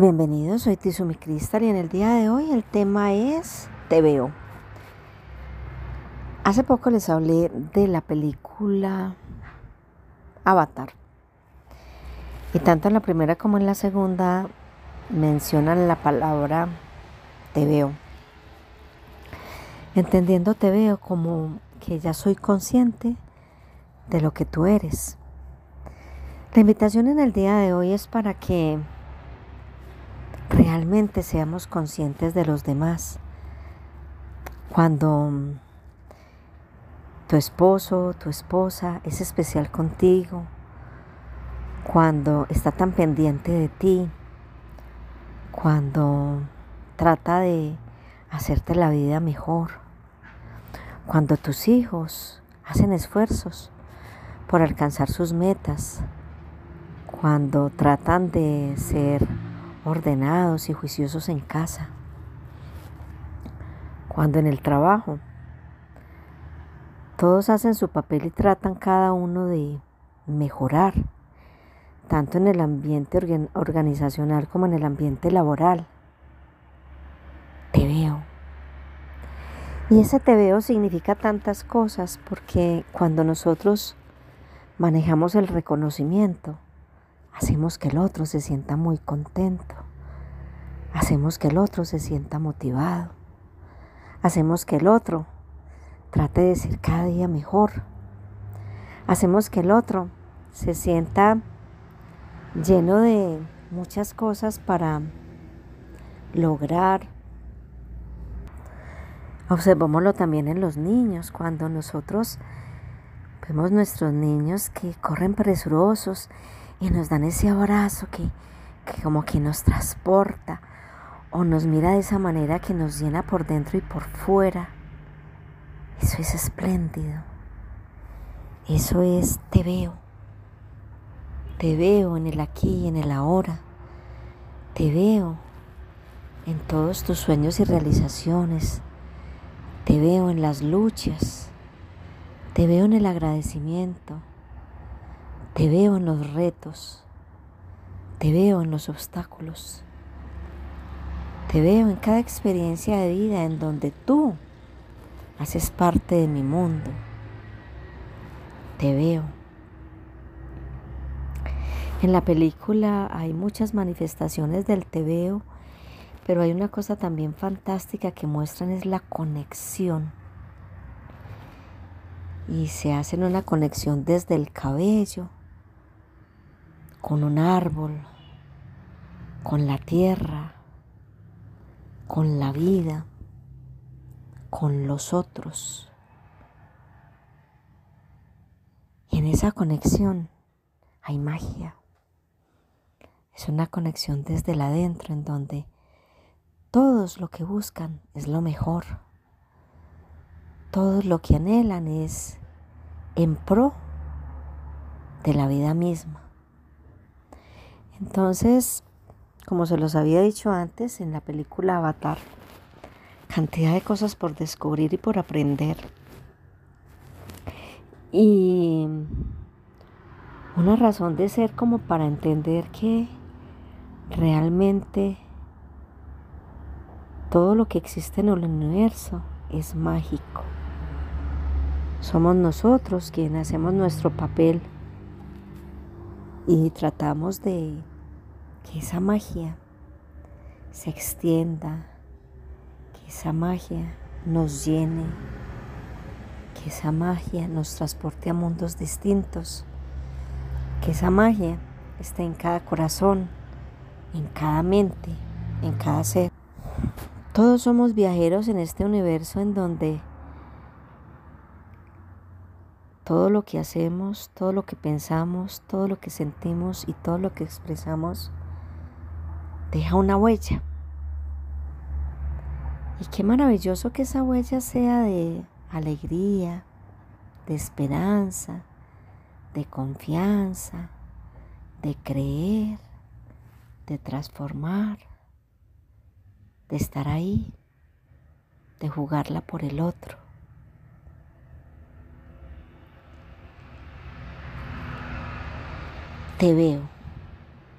Bienvenidos, soy Tizumi Cristal y en el día de hoy el tema es Te veo. Hace poco les hablé de la película Avatar. Y tanto en la primera como en la segunda mencionan la palabra te veo. Entendiendo te veo como que ya soy consciente de lo que tú eres. La invitación en el día de hoy es para que realmente seamos conscientes de los demás. Cuando tu esposo, tu esposa es especial contigo, cuando está tan pendiente de ti, cuando trata de hacerte la vida mejor, cuando tus hijos hacen esfuerzos por alcanzar sus metas, cuando tratan de ser ordenados y juiciosos en casa. Cuando en el trabajo todos hacen su papel y tratan cada uno de mejorar, tanto en el ambiente organizacional como en el ambiente laboral. Te veo. Y ese te veo significa tantas cosas porque cuando nosotros manejamos el reconocimiento, hacemos que el otro se sienta muy contento, hacemos que el otro se sienta motivado, hacemos que el otro trate de ser cada día mejor, hacemos que el otro se sienta lleno de muchas cosas para lograr. Observémoslo también en los niños, cuando nosotros vemos nuestros niños que corren presurosos y nos dan ese abrazo que, como que nos transporta o nos mira de esa manera que nos llena por dentro y por fuera. Eso es espléndido. Eso es te veo. Te veo en el aquí y en el ahora. Te veo en todos tus sueños y realizaciones. Te veo en las luchas. Te veo en el agradecimiento. Te veo en los retos, te veo en los obstáculos, te veo en cada experiencia de vida en donde tú haces parte de mi mundo. Te veo. En la película hay muchas manifestaciones del te veo, pero hay una cosa también fantástica que muestran es la conexión. Y se hacen una conexión desde el cabello, con un árbol, con la tierra, con la vida, con los otros. Y en esa conexión hay magia. Es una conexión desde el adentro en donde todos lo que buscan es lo mejor. Todos lo que anhelan es en pro de la vida misma. Entonces, como se los había dicho antes en la película Avatar, cantidad de cosas por descubrir y por aprender. Y una razón de ser como para entender que realmente todo lo que existe en el universo es mágico. Somos nosotros quienes hacemos nuestro papel y tratamos de que esa magia se extienda, que esa magia nos llene, que esa magia nos transporte a mundos distintos, que esa magia esté en cada corazón, en cada mente, en cada ser. Todos somos viajeros en este universo en donde todo lo que hacemos, todo lo que pensamos, todo lo que sentimos y todo lo que expresamos deja una huella. Y qué maravilloso que esa huella sea de alegría, de esperanza, de confianza, de creer, de transformar, de estar ahí, de jugarla por el otro. Te veo.